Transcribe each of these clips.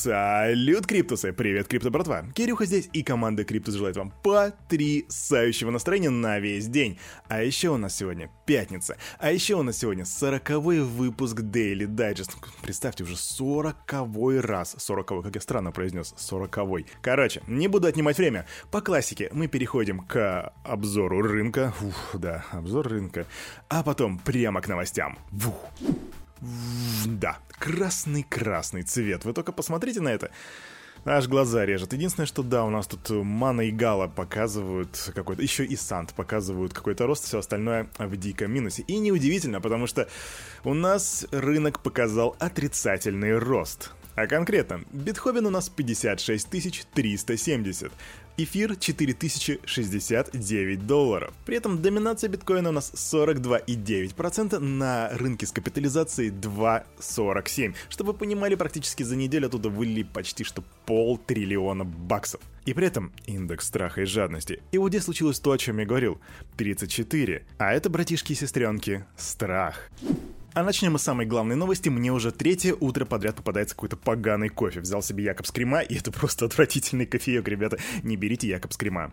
Салют, Криптусы! Привет, Крипто братва! Кирюха здесь и команда Криптус желает вам потрясающего настроения на весь день. А еще у нас сегодня пятница. А еще у нас сегодня сороковой выпуск Daily Digest. Представьте, уже сороковой раз. Сороковой, как я странно произнес, сороковой. Короче, не буду отнимать время. По классике мы переходим к обзору рынка. Ух, да, обзор рынка. А потом прямо к новостям. Вух. Да, красный-красный цвет. Вы только посмотрите на это. Аж глаза режет. Единственное, что да, у нас тут Мана и Гала показывают какой-то... Еще и Сант показывают какой-то рост, все остальное в диком минусе. И неудивительно, потому что у нас рынок показал отрицательный рост. А конкретно, битховен у нас 56 370, эфир 4069 долларов. При этом доминация биткоина у нас 42,9% на рынке с капитализацией 2,47. Чтобы вы понимали, практически за неделю оттуда вылили почти что полтриллиона баксов. И при этом индекс страха и жадности. И вот здесь случилось то, о чем я говорил. 34. А это, братишки и сестренки, страх. А начнем мы с самой главной новости. Мне уже третье утро подряд попадается какой-то поганый кофе. Взял себе Якобс Крема, и это просто отвратительный кофеек, ребята. Не берите Якобс Крема.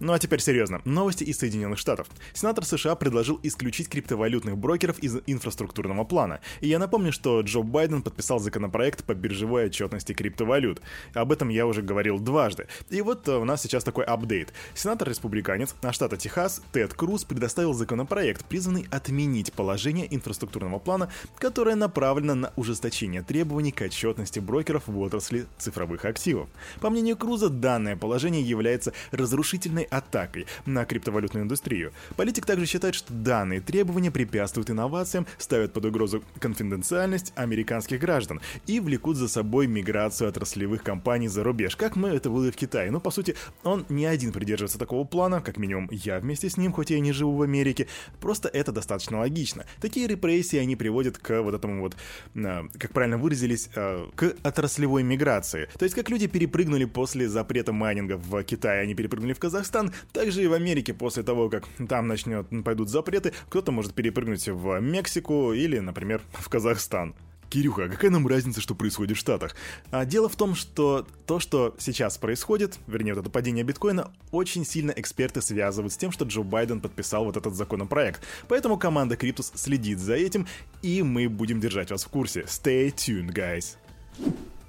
Ну а теперь серьезно. Новости из Соединенных Штатов. Сенатор США предложил исключить криптовалютных брокеров из инфраструктурного плана. И я напомню, что Джо Байден подписал законопроект по биржевой отчетности криптовалют. Об этом я уже говорил дважды. И вот э, у нас сейчас такой апдейт. Сенатор-республиканец на штата Техас Тед Круз предоставил законопроект, призванный отменить положение инфраструктурного плана, которое направлено на ужесточение требований к отчетности брокеров в отрасли цифровых активов. По мнению Круза, данное положение является разрушительной атакой на криптовалютную индустрию. Политик также считает, что данные требования препятствуют инновациям, ставят под угрозу конфиденциальность американских граждан и влекут за собой миграцию отраслевых компаний за рубеж, как мы это было в Китае. Но, по сути, он не один придерживается такого плана, как минимум я вместе с ним, хоть я и не живу в Америке. Просто это достаточно логично. Такие репрессии, они приводят к вот этому вот, а, как правильно выразились, а, к отраслевой миграции. То есть, как люди перепрыгнули после запрета майнинга в Китае, они перепрыгнули в Казахстан, стран, также и в Америке после того, как там начнет, пойдут запреты, кто-то может перепрыгнуть в Мексику или, например, в Казахстан. Кирюха, а какая нам разница, что происходит в Штатах? А дело в том, что то, что сейчас происходит, вернее, вот это падение биткоина, очень сильно эксперты связывают с тем, что Джо Байден подписал вот этот законопроект. Поэтому команда Криптус следит за этим, и мы будем держать вас в курсе. Stay tuned, guys.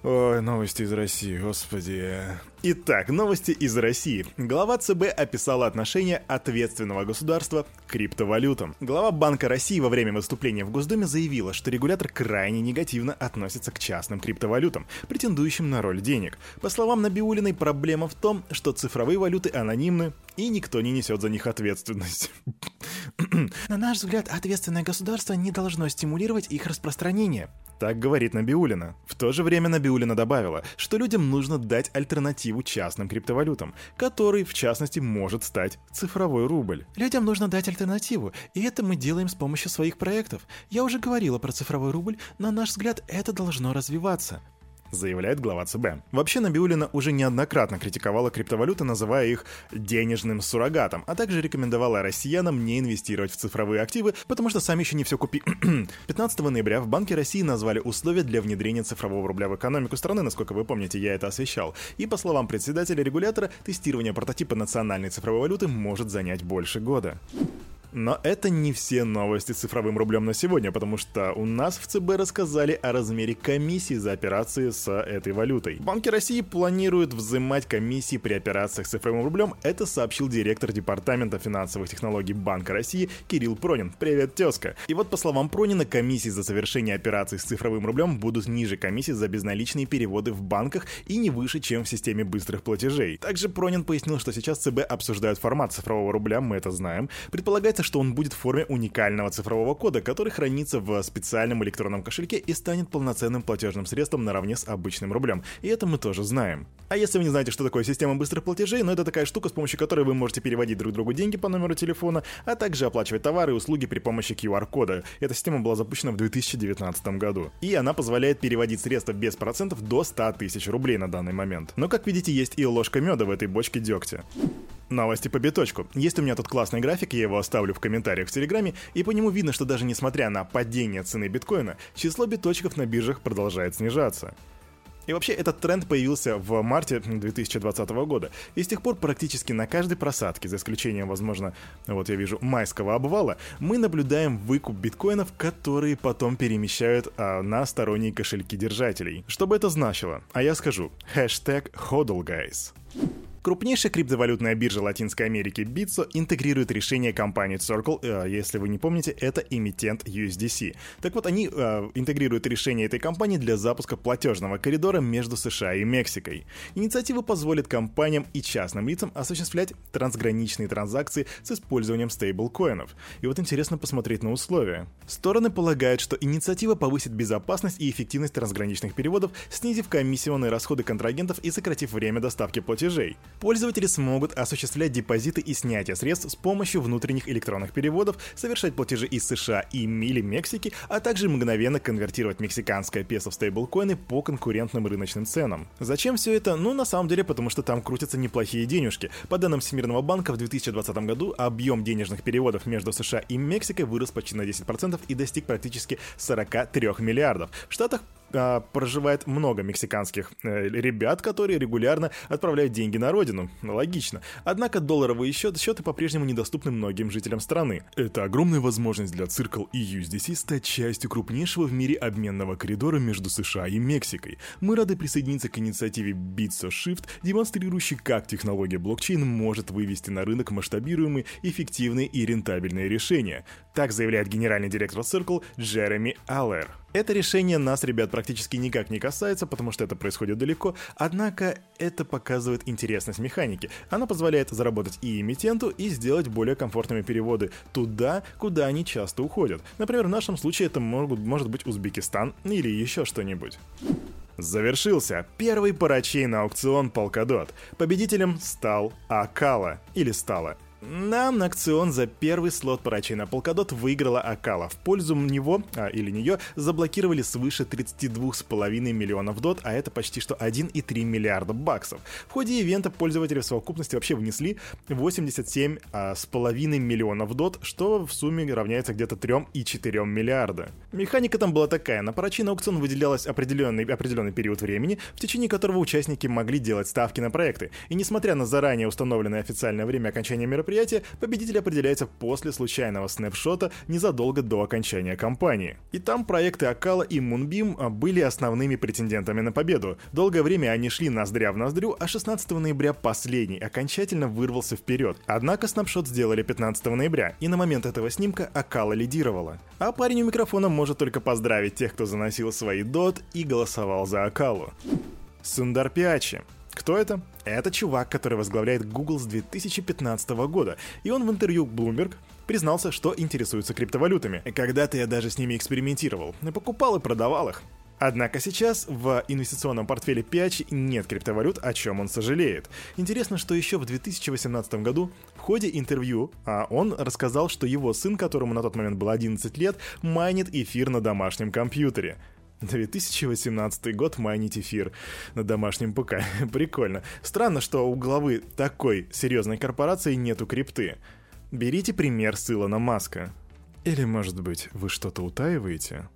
Ой, новости из России, господи. Итак, новости из России. Глава ЦБ описала отношение ответственного государства к криптовалютам. Глава Банка России во время выступления в Госдуме заявила, что регулятор крайне негативно относится к частным криптовалютам, претендующим на роль денег. По словам Набиулиной, проблема в том, что цифровые валюты анонимны, и никто не несет за них ответственность. На наш взгляд, ответственное государство не должно стимулировать их распространение. Так говорит Набиулина. В то же время Набиулина добавила, что людям нужно дать альтернативу частным криптовалютам, который, в частности, может стать цифровой рубль. Людям нужно дать альтернативу, и это мы делаем с помощью своих проектов. Я уже говорила про цифровой рубль, на наш взгляд, это должно развиваться заявляет глава ЦБ. Вообще Набиулина уже неоднократно критиковала криптовалюты, называя их денежным суррогатом, а также рекомендовала россиянам не инвестировать в цифровые активы, потому что сами еще не все купи. 15 ноября в Банке России назвали условия для внедрения цифрового рубля в экономику страны, насколько вы помните, я это освещал. И по словам председателя регулятора, тестирование прототипа национальной цифровой валюты может занять больше года. Но это не все новости с цифровым рублем на сегодня, потому что у нас в ЦБ рассказали о размере комиссии за операции с этой валютой. Банки России планируют взимать комиссии при операциях с цифровым рублем, это сообщил директор Департамента финансовых технологий Банка России Кирилл Пронин. Привет, тезка. И вот по словам Пронина, комиссии за совершение операций с цифровым рублем будут ниже комиссии за безналичные переводы в банках и не выше, чем в системе быстрых платежей. Также Пронин пояснил, что сейчас ЦБ обсуждают формат цифрового рубля, мы это знаем. Предполагается, что он будет в форме уникального цифрового кода, который хранится в специальном электронном кошельке и станет полноценным платежным средством наравне с обычным рублем. И это мы тоже знаем. А если вы не знаете, что такое система быстрых платежей, ну это такая штука, с помощью которой вы можете переводить друг другу деньги по номеру телефона, а также оплачивать товары и услуги при помощи QR-кода. Эта система была запущена в 2019 году. И она позволяет переводить средства без процентов до 100 тысяч рублей на данный момент. Но, как видите, есть и ложка меда в этой бочке дегтя. Новости по биточку. Есть у меня тут классный график, я его оставлю в комментариях в Телеграме, и по нему видно, что даже несмотря на падение цены биткоина, число биточков на биржах продолжает снижаться. И вообще этот тренд появился в марте 2020 года. И с тех пор практически на каждой просадке, за исключением, возможно, вот я вижу, майского обвала, мы наблюдаем выкуп биткоинов, которые потом перемещают а, на сторонние кошельки держателей. Что бы это значило? А я скажу. Хэштег HODL, guys. Крупнейшая криптовалютная биржа Латинской Америки Bitso интегрирует решение компании Circle, э, если вы не помните, это эмитент USDC. Так вот, они э, интегрируют решение этой компании для запуска платежного коридора между США и Мексикой. Инициатива позволит компаниям и частным лицам осуществлять трансграничные транзакции с использованием стейблкоинов. И вот интересно посмотреть на условия. Стороны полагают, что инициатива повысит безопасность и эффективность трансграничных переводов, снизив комиссионные расходы контрагентов и сократив время доставки платежей. Пользователи смогут осуществлять депозиты и снятие средств с помощью внутренних электронных переводов, совершать платежи из США и или Мексики, а также мгновенно конвертировать мексиканское песо в стейблкоины по конкурентным рыночным ценам. Зачем все это? Ну, на самом деле, потому что там крутятся неплохие денежки. По данным Всемирного банка, в 2020 году объем денежных переводов между США и Мексикой вырос почти на 10% и достиг практически 43 миллиардов. В Штатах а, проживает много мексиканских э, ребят, которые регулярно отправляют деньги на родину. Логично. Однако долларовые счеты, счеты по-прежнему недоступны многим жителям страны. Это огромная возможность для Circle и USDC стать частью крупнейшего в мире обменного коридора между США и Мексикой. Мы рады присоединиться к инициативе Bitso Shift, демонстрирующей, как технология блокчейн может вывести на рынок масштабируемые, эффективные и рентабельные решения. Так заявляет генеральный директор Circle Джереми Аллер. Это решение нас, ребят, практически никак не касается, потому что это происходит далеко, однако это показывает интересность механики. Она позволяет заработать и эмитенту, и сделать более комфортными переводы туда, куда они часто уходят. Например, в нашем случае это могут, может быть Узбекистан или еще что-нибудь. Завершился первый парачейный аукцион Polkadot. Победителем стал Акала, или стала. Нам на акцион за первый слот парачейна Polkadot выиграла Акала. В пользу него, а, или нее, заблокировали свыше 32,5 миллионов дот, а это почти что 1,3 миллиарда баксов. В ходе ивента пользователи в совокупности вообще внесли 87,5 а, миллионов дот, что в сумме равняется где-то 3,4 миллиарда. Механика там была такая. На парачейный аукцион выделялась определенный, определенный период времени, в течение которого участники могли делать ставки на проекты. И несмотря на заранее установленное официальное время окончания мероприятия, мероприятия, победитель определяется после случайного снапшота незадолго до окончания кампании. И там проекты Акала и Мунбим а, были основными претендентами на победу. Долгое время они шли ноздря в ноздрю, а 16 ноября последний окончательно вырвался вперед. Однако снапшот сделали 15 ноября, и на момент этого снимка Акала лидировала. А парень у микрофона может только поздравить тех, кто заносил свои дот и голосовал за Акалу. Сундар Пиачи. Кто это? Это чувак, который возглавляет Google с 2015 года, и он в интервью Bloomberg признался, что интересуется криптовалютами. Когда-то я даже с ними экспериментировал, покупал и продавал их. Однако сейчас в инвестиционном портфеле Пиачи нет криптовалют, о чем он сожалеет. Интересно, что еще в 2018 году в ходе интервью а он рассказал, что его сын, которому на тот момент было 11 лет, майнит эфир на домашнем компьютере. 2018 год майнить эфир на домашнем ПК. Прикольно. Странно, что у главы такой серьезной корпорации нету крипты. Берите пример с Илона Маска. Или, может быть, вы что-то утаиваете?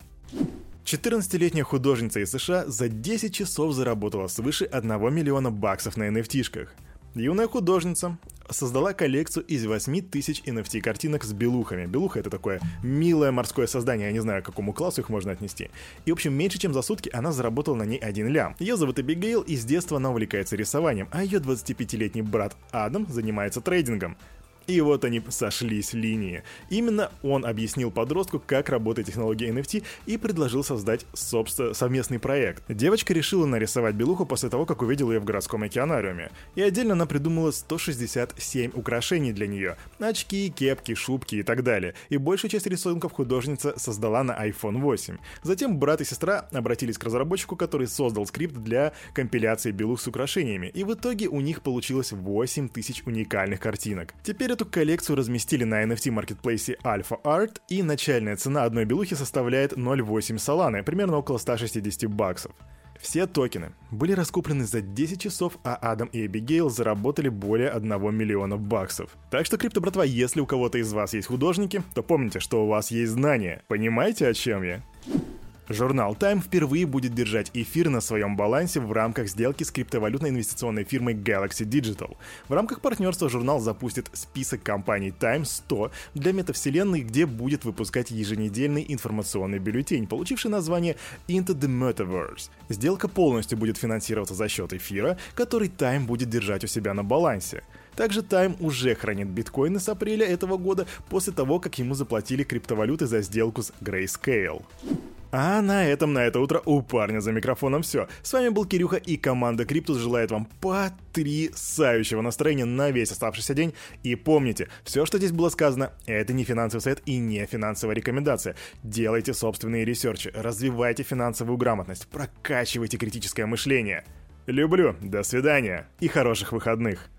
14-летняя художница из США за 10 часов заработала свыше 1 миллиона баксов на NFT-шках. Юная художница создала коллекцию из 8 тысяч NFT картинок с белухами. Белуха — это такое милое морское создание, я не знаю, к какому классу их можно отнести. И, в общем, меньше чем за сутки она заработала на ней один лям. Ее зовут Эбигейл, и с детства она увлекается рисованием, а ее 25-летний брат Адам занимается трейдингом. И вот они сошлись линии. Именно он объяснил подростку, как работает технология NFT и предложил создать собственно, совместный проект. Девочка решила нарисовать белуху после того, как увидела ее в городском океанариуме. И отдельно она придумала 167 украшений для нее. Очки, кепки, шубки и так далее. И большую часть рисунков художница создала на iPhone 8. Затем брат и сестра обратились к разработчику, который создал скрипт для компиляции белух с украшениями. И в итоге у них получилось 8000 уникальных картинок. Теперь Эту коллекцию разместили на NFT-маркетплейсе Alpha Art, и начальная цена одной белухи составляет 0,8 соланы, примерно около 160 баксов. Все токены были раскуплены за 10 часов, а Адам и Эбигейл заработали более 1 миллиона баксов. Так что, крипто братва, если у кого-то из вас есть художники, то помните, что у вас есть знания. Понимаете, о чем я? Журнал Time впервые будет держать эфир на своем балансе в рамках сделки с криптовалютной инвестиционной фирмой Galaxy Digital. В рамках партнерства журнал запустит список компаний Time 100 для метавселенной, где будет выпускать еженедельный информационный бюллетень, получивший название Into the Metaverse. Сделка полностью будет финансироваться за счет эфира, который Time будет держать у себя на балансе. Также Time уже хранит биткоины с апреля этого года после того, как ему заплатили криптовалюты за сделку с Grayscale. А на этом на это утро у парня за микрофоном все. С вами был Кирюха и команда Криптус желает вам потрясающего настроения на весь оставшийся день. И помните, все, что здесь было сказано, это не финансовый совет и не финансовая рекомендация. Делайте собственные ресерчи, развивайте финансовую грамотность, прокачивайте критическое мышление. Люблю, до свидания и хороших выходных.